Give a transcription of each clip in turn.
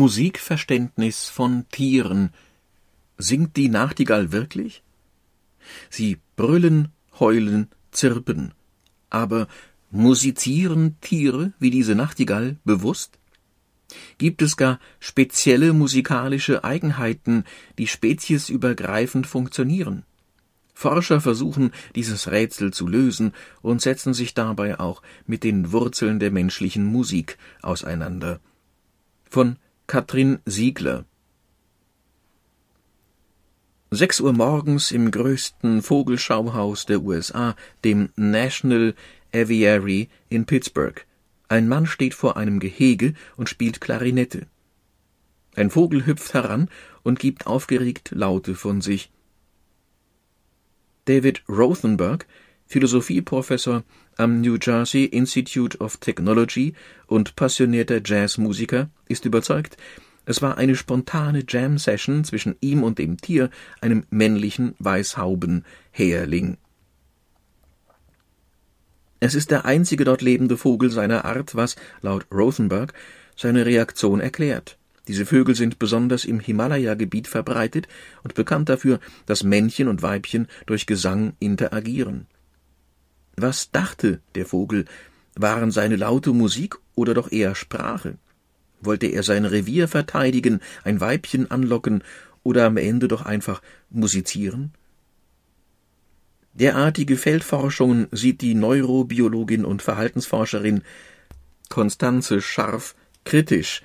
Musikverständnis von Tieren. Singt die Nachtigall wirklich? Sie brüllen, heulen, zirpen. Aber musizieren Tiere wie diese Nachtigall bewusst? Gibt es gar spezielle musikalische Eigenheiten, die speziesübergreifend funktionieren? Forscher versuchen, dieses Rätsel zu lösen und setzen sich dabei auch mit den Wurzeln der menschlichen Musik auseinander. Von Katrin Siegler Sechs Uhr morgens im größten Vogelschauhaus der USA, dem National Aviary in Pittsburgh. Ein Mann steht vor einem Gehege und spielt Klarinette. Ein Vogel hüpft heran und gibt aufgeregt Laute von sich. David Rothenberg, Philosophieprofessor am New Jersey Institute of Technology und passionierter Jazzmusiker, ist überzeugt, es war eine spontane Jam-Session zwischen ihm und dem Tier, einem männlichen Weißhauben-Häherling. Es ist der einzige dort lebende Vogel seiner Art, was, laut Rothenberg, seine Reaktion erklärt. Diese Vögel sind besonders im Himalaya-Gebiet verbreitet und bekannt dafür, dass Männchen und Weibchen durch Gesang interagieren. Was dachte der Vogel? Waren seine Laute Musik oder doch eher Sprache? Wollte er sein Revier verteidigen, ein Weibchen anlocken oder am Ende doch einfach musizieren? Derartige Feldforschungen sieht die Neurobiologin und Verhaltensforscherin Konstanze Scharf kritisch.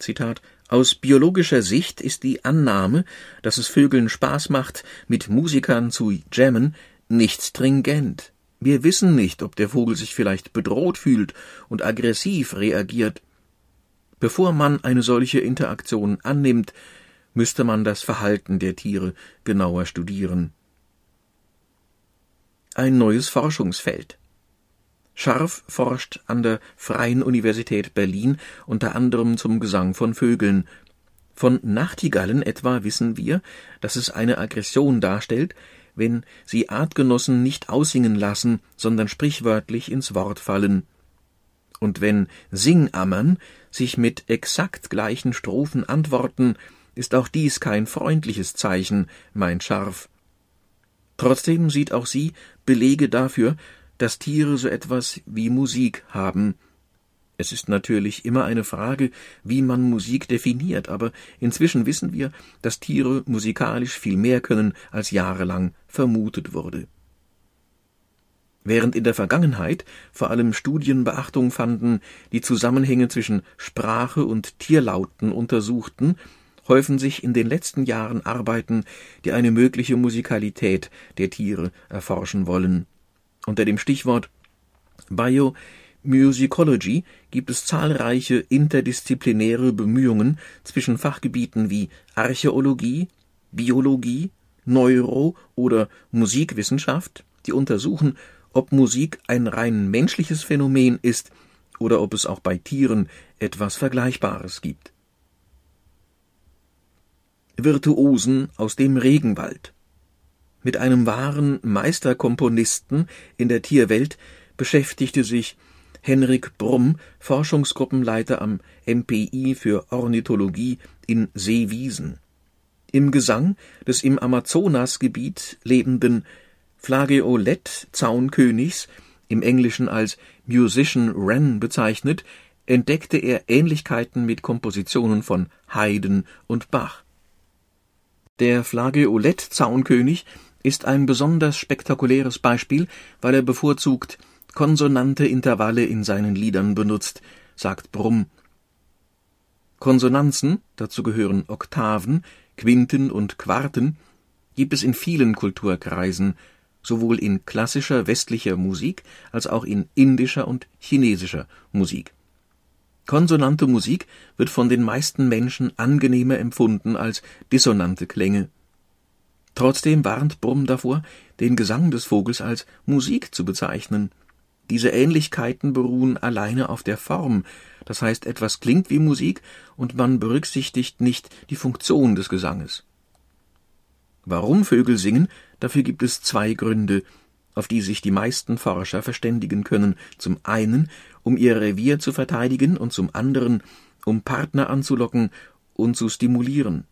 Zitat aus biologischer Sicht ist die Annahme, dass es Vögeln Spaß macht, mit Musikern zu jammen, nicht stringent. Wir wissen nicht, ob der Vogel sich vielleicht bedroht fühlt und aggressiv reagiert. Bevor man eine solche Interaktion annimmt, müsste man das Verhalten der Tiere genauer studieren. Ein neues Forschungsfeld. Scharf forscht an der Freien Universität Berlin unter anderem zum Gesang von Vögeln. Von Nachtigallen etwa wissen wir, dass es eine Aggression darstellt, wenn sie Artgenossen nicht aussingen lassen, sondern sprichwörtlich ins Wort fallen. Und wenn Singammern sich mit exakt gleichen Strophen antworten, ist auch dies kein freundliches Zeichen, meint Scharf. Trotzdem sieht auch sie Belege dafür, dass Tiere so etwas wie Musik haben. Es ist natürlich immer eine Frage, wie man Musik definiert, aber inzwischen wissen wir, dass Tiere musikalisch viel mehr können, als jahrelang vermutet wurde. Während in der Vergangenheit vor allem Studien Beachtung fanden, die Zusammenhänge zwischen Sprache und Tierlauten untersuchten, häufen sich in den letzten Jahren Arbeiten, die eine mögliche Musikalität der Tiere erforschen wollen. Unter dem Stichwort Biomusicology gibt es zahlreiche interdisziplinäre Bemühungen zwischen Fachgebieten wie Archäologie, Biologie, Neuro- oder Musikwissenschaft, die untersuchen, ob Musik ein rein menschliches Phänomen ist oder ob es auch bei Tieren etwas Vergleichbares gibt. Virtuosen aus dem Regenwald Mit einem wahren Meisterkomponisten in der Tierwelt beschäftigte sich Henrik Brumm, Forschungsgruppenleiter am MPI für Ornithologie in Seewiesen. Im Gesang des im Amazonasgebiet lebenden Flageolet-Zaunkönigs, im Englischen als Musician Wren bezeichnet, entdeckte er Ähnlichkeiten mit Kompositionen von Haydn und Bach. Der Flageolet-Zaunkönig ist ein besonders spektakuläres Beispiel, weil er bevorzugt konsonante Intervalle in seinen Liedern benutzt, sagt Brumm. Konsonanzen, dazu gehören Oktaven, Quinten und Quarten, gibt es in vielen Kulturkreisen, sowohl in klassischer westlicher Musik als auch in indischer und chinesischer Musik. Konsonante Musik wird von den meisten Menschen angenehmer empfunden als dissonante Klänge. Trotzdem warnt Brumm davor, den Gesang des Vogels als Musik zu bezeichnen. Diese Ähnlichkeiten beruhen alleine auf der Form, das heißt etwas klingt wie Musik und man berücksichtigt nicht die Funktion des Gesanges. Warum Vögel singen, dafür gibt es zwei Gründe. auf die sich die meisten Forscher verständigen können, zum einen, um ihr Revier zu verteidigen und zum anderen, um Partner anzulocken und zu stimulieren.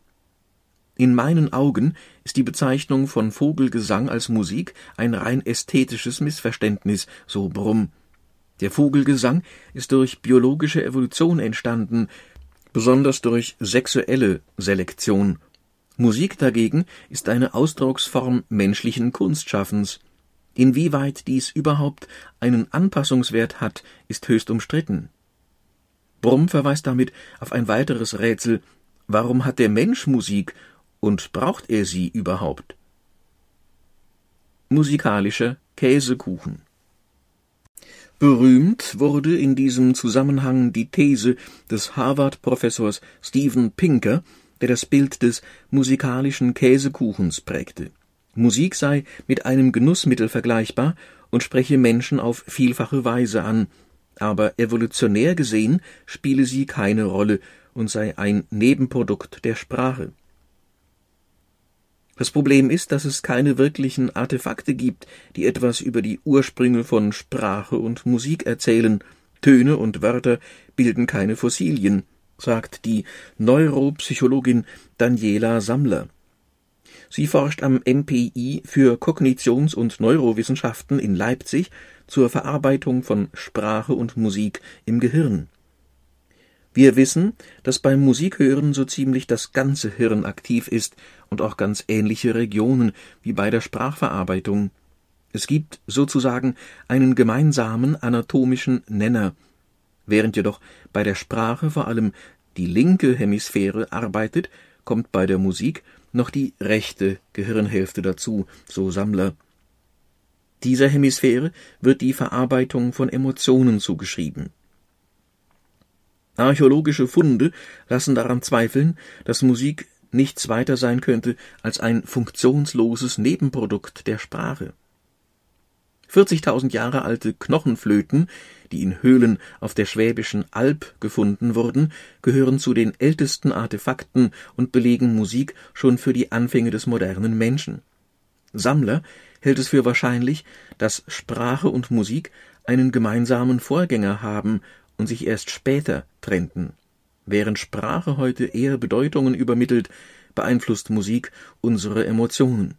In meinen Augen ist die Bezeichnung von Vogelgesang als Musik ein rein ästhetisches Missverständnis, so Brumm. Der Vogelgesang ist durch biologische Evolution entstanden, besonders durch sexuelle Selektion. Musik dagegen ist eine Ausdrucksform menschlichen Kunstschaffens. Inwieweit dies überhaupt einen Anpassungswert hat, ist höchst umstritten. Brumm verweist damit auf ein weiteres Rätsel, warum hat der Mensch Musik und braucht er sie überhaupt? Musikalischer Käsekuchen Berühmt wurde in diesem Zusammenhang die These des Harvard-Professors Steven Pinker, der das Bild des musikalischen Käsekuchens prägte. Musik sei mit einem Genussmittel vergleichbar und spreche Menschen auf vielfache Weise an, aber evolutionär gesehen spiele sie keine Rolle und sei ein Nebenprodukt der Sprache. Das Problem ist, dass es keine wirklichen Artefakte gibt, die etwas über die Ursprünge von Sprache und Musik erzählen. Töne und Wörter bilden keine Fossilien, sagt die Neuropsychologin Daniela Sammler. Sie forscht am MPI für Kognitions- und Neurowissenschaften in Leipzig zur Verarbeitung von Sprache und Musik im Gehirn. Wir wissen, dass beim Musikhören so ziemlich das ganze Hirn aktiv ist und auch ganz ähnliche Regionen wie bei der Sprachverarbeitung. Es gibt sozusagen einen gemeinsamen anatomischen Nenner, während jedoch bei der Sprache vor allem die linke Hemisphäre arbeitet, kommt bei der Musik noch die rechte Gehirnhälfte dazu, so Sammler. Dieser Hemisphäre wird die Verarbeitung von Emotionen zugeschrieben. Archäologische Funde lassen daran zweifeln, dass Musik nichts weiter sein könnte als ein funktionsloses Nebenprodukt der Sprache. 40.000 Jahre alte Knochenflöten, die in Höhlen auf der Schwäbischen Alb gefunden wurden, gehören zu den ältesten Artefakten und belegen Musik schon für die Anfänge des modernen Menschen. Sammler hält es für wahrscheinlich, dass Sprache und Musik einen gemeinsamen Vorgänger haben und sich erst später trennten. Während Sprache heute eher Bedeutungen übermittelt, beeinflusst Musik unsere Emotionen.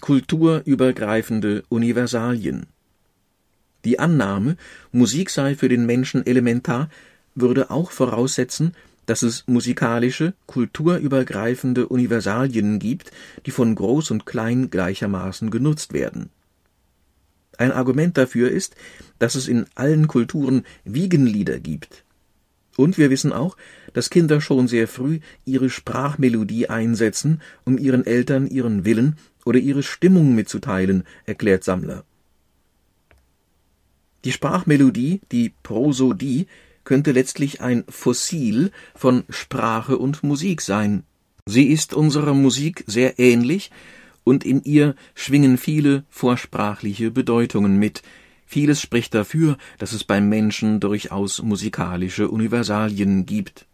Kulturübergreifende Universalien Die Annahme, Musik sei für den Menschen elementar, würde auch voraussetzen, dass es musikalische, kulturübergreifende Universalien gibt, die von Groß und Klein gleichermaßen genutzt werden ein Argument dafür ist, dass es in allen Kulturen Wiegenlieder gibt. Und wir wissen auch, dass Kinder schon sehr früh ihre Sprachmelodie einsetzen, um ihren Eltern ihren Willen oder ihre Stimmung mitzuteilen, erklärt Sammler. Die Sprachmelodie, die Prosodie, könnte letztlich ein Fossil von Sprache und Musik sein. Sie ist unserer Musik sehr ähnlich und in ihr schwingen viele vorsprachliche Bedeutungen mit. Vieles spricht dafür, dass es beim Menschen durchaus musikalische Universalien gibt.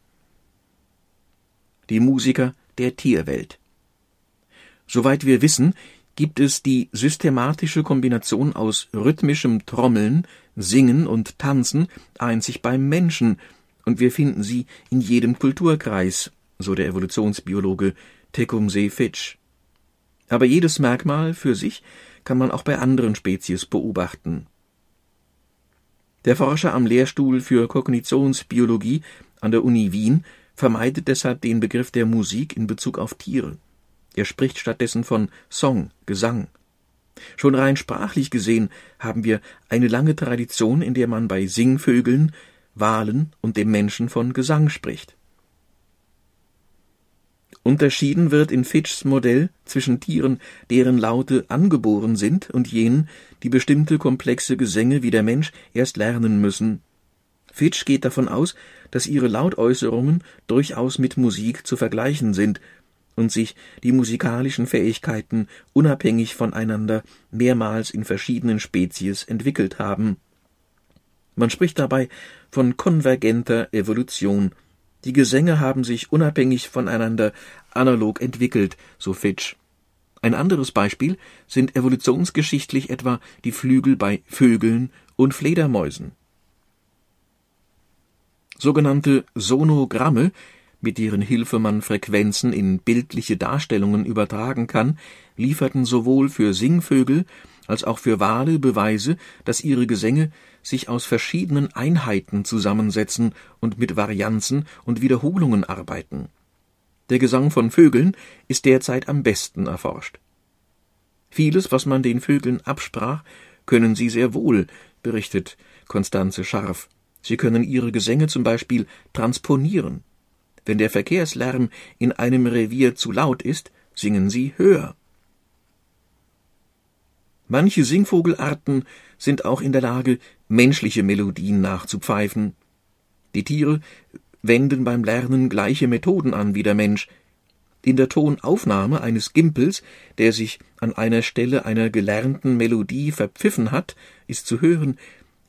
Die Musiker der Tierwelt. Soweit wir wissen, gibt es die systematische Kombination aus rhythmischem Trommeln, Singen und Tanzen einzig beim Menschen, und wir finden sie in jedem Kulturkreis, so der Evolutionsbiologe Tecumseh Fitch. Aber jedes Merkmal für sich kann man auch bei anderen Spezies beobachten. Der Forscher am Lehrstuhl für Kognitionsbiologie an der Uni Wien vermeidet deshalb den Begriff der Musik in Bezug auf Tiere. Er spricht stattdessen von Song, Gesang. Schon rein sprachlich gesehen haben wir eine lange Tradition, in der man bei Singvögeln, Walen und dem Menschen von Gesang spricht. Unterschieden wird in Fitchs Modell zwischen Tieren, deren Laute angeboren sind, und jenen, die bestimmte komplexe Gesänge wie der Mensch erst lernen müssen. Fitch geht davon aus, dass ihre Lautäußerungen durchaus mit Musik zu vergleichen sind und sich die musikalischen Fähigkeiten unabhängig voneinander mehrmals in verschiedenen Spezies entwickelt haben. Man spricht dabei von konvergenter Evolution die Gesänge haben sich unabhängig voneinander analog entwickelt, so Fitch. Ein anderes Beispiel sind evolutionsgeschichtlich etwa die Flügel bei Vögeln und Fledermäusen. Sogenannte Sonogramme, mit deren Hilfe man Frequenzen in bildliche Darstellungen übertragen kann, lieferten sowohl für Singvögel als auch für Wale Beweise, dass ihre Gesänge sich aus verschiedenen Einheiten zusammensetzen und mit Varianzen und Wiederholungen arbeiten. Der Gesang von Vögeln ist derzeit am besten erforscht. Vieles, was man den Vögeln absprach, können sie sehr wohl, berichtet Konstanze Scharf. Sie können ihre Gesänge zum Beispiel transponieren. Wenn der Verkehrslärm in einem Revier zu laut ist, singen sie höher. Manche Singvogelarten sind auch in der Lage, menschliche Melodien nachzupfeifen. Die Tiere wenden beim Lernen gleiche Methoden an wie der Mensch. In der Tonaufnahme eines Gimpels, der sich an einer Stelle einer gelernten Melodie verpfiffen hat, ist zu hören,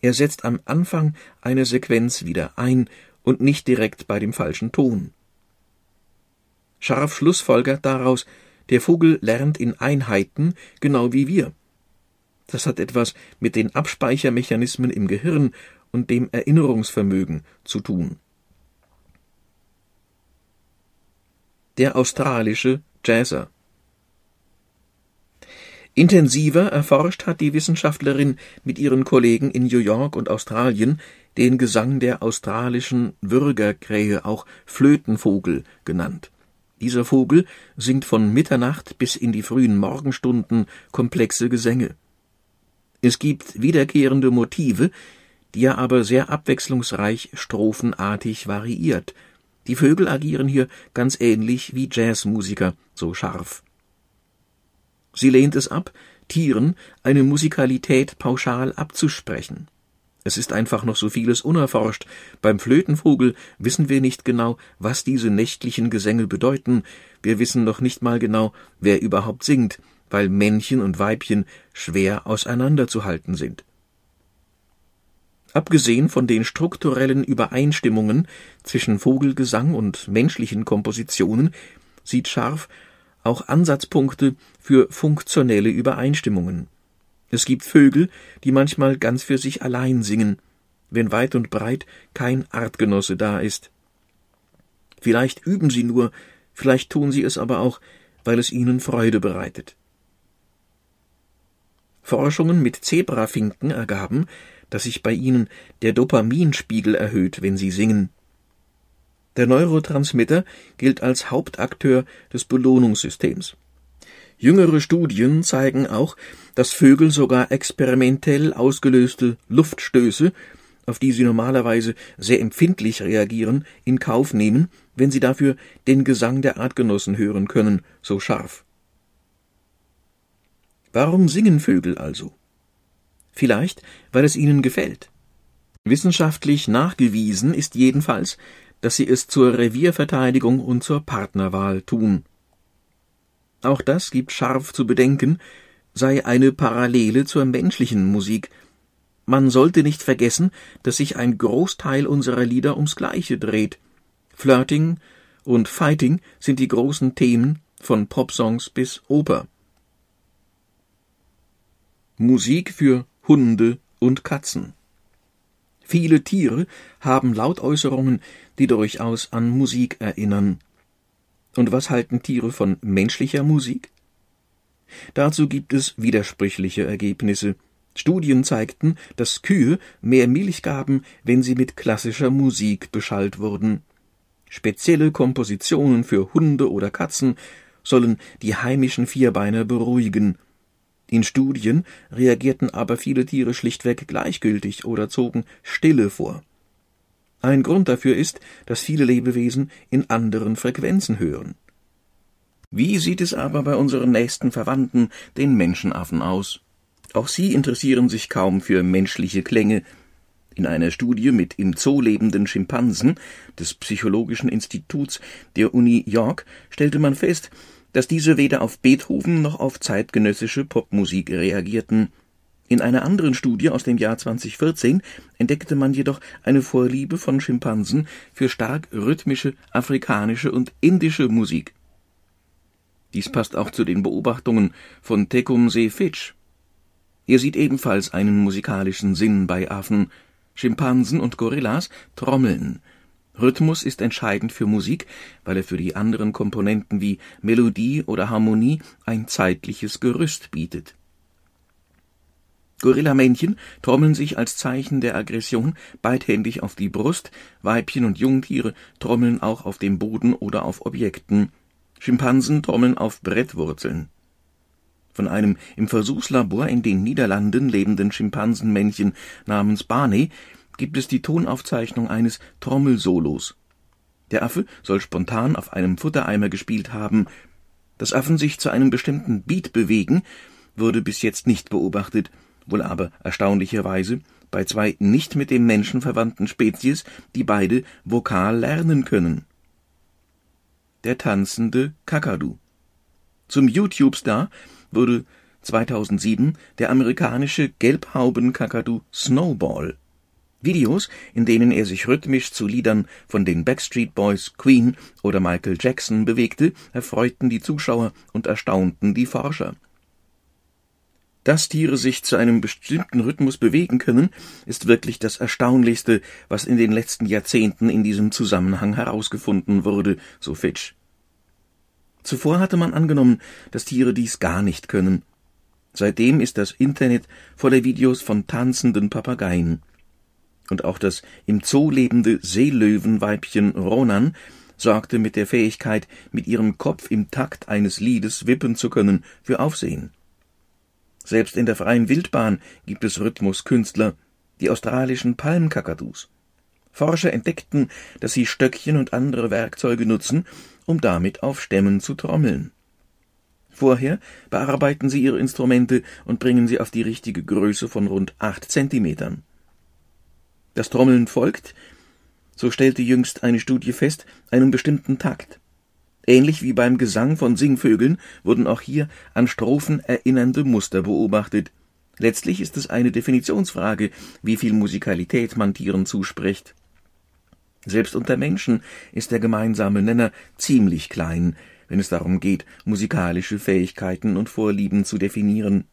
er setzt am Anfang einer Sequenz wieder ein und nicht direkt bei dem falschen Ton. Scharf schlussfolgert daraus, der Vogel lernt in Einheiten, genau wie wir. Das hat etwas mit den Abspeichermechanismen im Gehirn und dem Erinnerungsvermögen zu tun. Der australische Jazzer Intensiver erforscht hat die Wissenschaftlerin mit ihren Kollegen in New York und Australien den Gesang der australischen Würgerkrähe, auch Flötenvogel genannt. Dieser Vogel singt von Mitternacht bis in die frühen Morgenstunden komplexe Gesänge. Es gibt wiederkehrende Motive, die er aber sehr abwechslungsreich strophenartig variiert. Die Vögel agieren hier ganz ähnlich wie Jazzmusiker, so scharf. Sie lehnt es ab, Tieren eine Musikalität pauschal abzusprechen. Es ist einfach noch so vieles unerforscht. Beim Flötenvogel wissen wir nicht genau, was diese nächtlichen Gesänge bedeuten. Wir wissen noch nicht mal genau, wer überhaupt singt weil Männchen und Weibchen schwer auseinanderzuhalten sind. Abgesehen von den strukturellen Übereinstimmungen zwischen Vogelgesang und menschlichen Kompositionen sieht Scharf auch Ansatzpunkte für funktionelle Übereinstimmungen. Es gibt Vögel, die manchmal ganz für sich allein singen, wenn weit und breit kein Artgenosse da ist. Vielleicht üben sie nur, vielleicht tun sie es aber auch, weil es ihnen Freude bereitet. Forschungen mit Zebrafinken ergaben, dass sich bei ihnen der Dopaminspiegel erhöht, wenn sie singen. Der Neurotransmitter gilt als Hauptakteur des Belohnungssystems. Jüngere Studien zeigen auch, dass Vögel sogar experimentell ausgelöste Luftstöße, auf die sie normalerweise sehr empfindlich reagieren, in Kauf nehmen, wenn sie dafür den Gesang der Artgenossen hören können, so scharf. Warum singen Vögel also? Vielleicht, weil es ihnen gefällt. Wissenschaftlich nachgewiesen ist jedenfalls, dass sie es zur Revierverteidigung und zur Partnerwahl tun. Auch das gibt scharf zu bedenken, sei eine Parallele zur menschlichen Musik. Man sollte nicht vergessen, dass sich ein Großteil unserer Lieder ums Gleiche dreht. Flirting und Fighting sind die großen Themen von Popsongs bis Oper. Musik für Hunde und Katzen. Viele Tiere haben Lautäußerungen, die durchaus an Musik erinnern. Und was halten Tiere von menschlicher Musik? Dazu gibt es widersprüchliche Ergebnisse. Studien zeigten, dass Kühe mehr Milch gaben, wenn sie mit klassischer Musik beschallt wurden. Spezielle Kompositionen für Hunde oder Katzen sollen die heimischen Vierbeiner beruhigen. In Studien reagierten aber viele Tiere schlichtweg gleichgültig oder zogen Stille vor. Ein Grund dafür ist, dass viele Lebewesen in anderen Frequenzen hören. Wie sieht es aber bei unseren nächsten Verwandten, den Menschenaffen, aus? Auch sie interessieren sich kaum für menschliche Klänge. In einer Studie mit im Zoo lebenden Schimpansen des Psychologischen Instituts der Uni York stellte man fest, dass diese weder auf Beethoven noch auf zeitgenössische Popmusik reagierten. In einer anderen Studie aus dem Jahr 2014 entdeckte man jedoch eine Vorliebe von Schimpansen für stark rhythmische afrikanische und indische Musik. Dies passt auch zu den Beobachtungen von Tecumseh Fitch. Er sieht ebenfalls einen musikalischen Sinn bei Affen, Schimpansen und Gorillas trommeln. Rhythmus ist entscheidend für Musik, weil er für die anderen Komponenten wie Melodie oder Harmonie ein zeitliches Gerüst bietet. Gorillamännchen trommeln sich als Zeichen der Aggression beidhändig auf die Brust, Weibchen und Jungtiere trommeln auch auf dem Boden oder auf Objekten, Schimpansen trommeln auf Brettwurzeln. Von einem im Versuchslabor in den Niederlanden lebenden Schimpansenmännchen namens Barney gibt es die Tonaufzeichnung eines Trommelsolos. Der Affe soll spontan auf einem Futtereimer gespielt haben. Dass Affen sich zu einem bestimmten Beat bewegen, wurde bis jetzt nicht beobachtet, wohl aber erstaunlicherweise bei zwei nicht mit dem Menschen verwandten Spezies, die beide vokal lernen können. Der tanzende Kakadu. Zum YouTube-Star wurde 2007 der amerikanische Gelbhaubenkakadu Snowball. Videos, in denen er sich rhythmisch zu Liedern von den Backstreet Boys, Queen oder Michael Jackson bewegte, erfreuten die Zuschauer und erstaunten die Forscher. Dass Tiere sich zu einem bestimmten Rhythmus bewegen können, ist wirklich das Erstaunlichste, was in den letzten Jahrzehnten in diesem Zusammenhang herausgefunden wurde, so Fitch. Zuvor hatte man angenommen, dass Tiere dies gar nicht können. Seitdem ist das Internet voller Videos von tanzenden Papageien. Und auch das im Zoo lebende Seelöwenweibchen Ronan sorgte mit der Fähigkeit, mit ihrem Kopf im Takt eines Liedes wippen zu können, für Aufsehen. Selbst in der freien Wildbahn gibt es Rhythmuskünstler, die australischen Palmkakadus. Forscher entdeckten, dass sie Stöckchen und andere Werkzeuge nutzen, um damit auf Stämmen zu trommeln. Vorher bearbeiten sie ihre Instrumente und bringen sie auf die richtige Größe von rund acht Zentimetern. Das Trommeln folgt, so stellte jüngst eine Studie fest, einem bestimmten Takt. Ähnlich wie beim Gesang von Singvögeln wurden auch hier an Strophen erinnernde Muster beobachtet. Letztlich ist es eine Definitionsfrage, wie viel Musikalität man Tieren zuspricht. Selbst unter Menschen ist der gemeinsame Nenner ziemlich klein, wenn es darum geht, musikalische Fähigkeiten und Vorlieben zu definieren.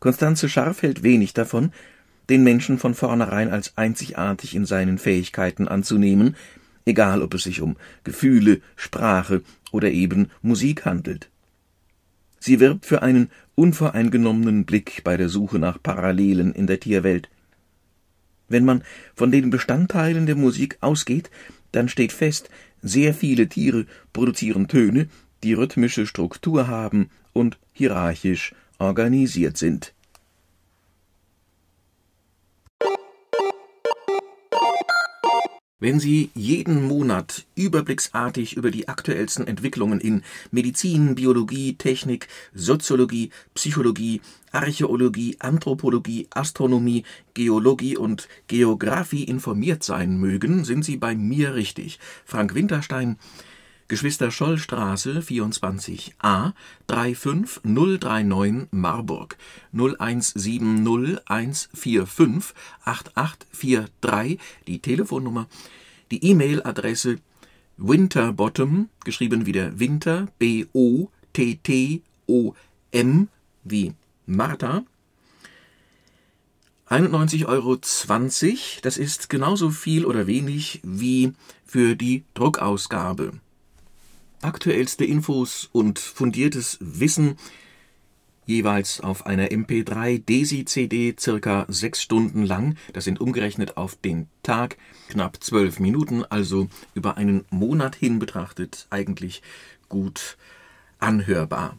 Konstanze Scharf hält wenig davon, den Menschen von vornherein als einzigartig in seinen Fähigkeiten anzunehmen, egal ob es sich um Gefühle, Sprache oder eben Musik handelt. Sie wirbt für einen unvoreingenommenen Blick bei der Suche nach Parallelen in der Tierwelt. Wenn man von den Bestandteilen der Musik ausgeht, dann steht fest, sehr viele Tiere produzieren Töne, die rhythmische Struktur haben und hierarchisch organisiert sind. Wenn Sie jeden Monat überblicksartig über die aktuellsten Entwicklungen in Medizin, Biologie, Technik, Soziologie, Psychologie, Archäologie, Anthropologie, Astronomie, Geologie und Geographie informiert sein mögen, sind Sie bei mir richtig. Frank Winterstein Geschwister Schollstraße 24a 35039 Marburg 01701458843 die Telefonnummer, die E-Mail-Adresse winterbottom, geschrieben wie der Winter, B-O-T-T-O-M, wie Martha, 91,20 Euro, das ist genauso viel oder wenig wie für die Druckausgabe. Aktuellste Infos und fundiertes Wissen jeweils auf einer MP3 Desi-CD circa sechs Stunden lang. Das sind umgerechnet auf den Tag knapp zwölf Minuten, also über einen Monat hin betrachtet eigentlich gut anhörbar.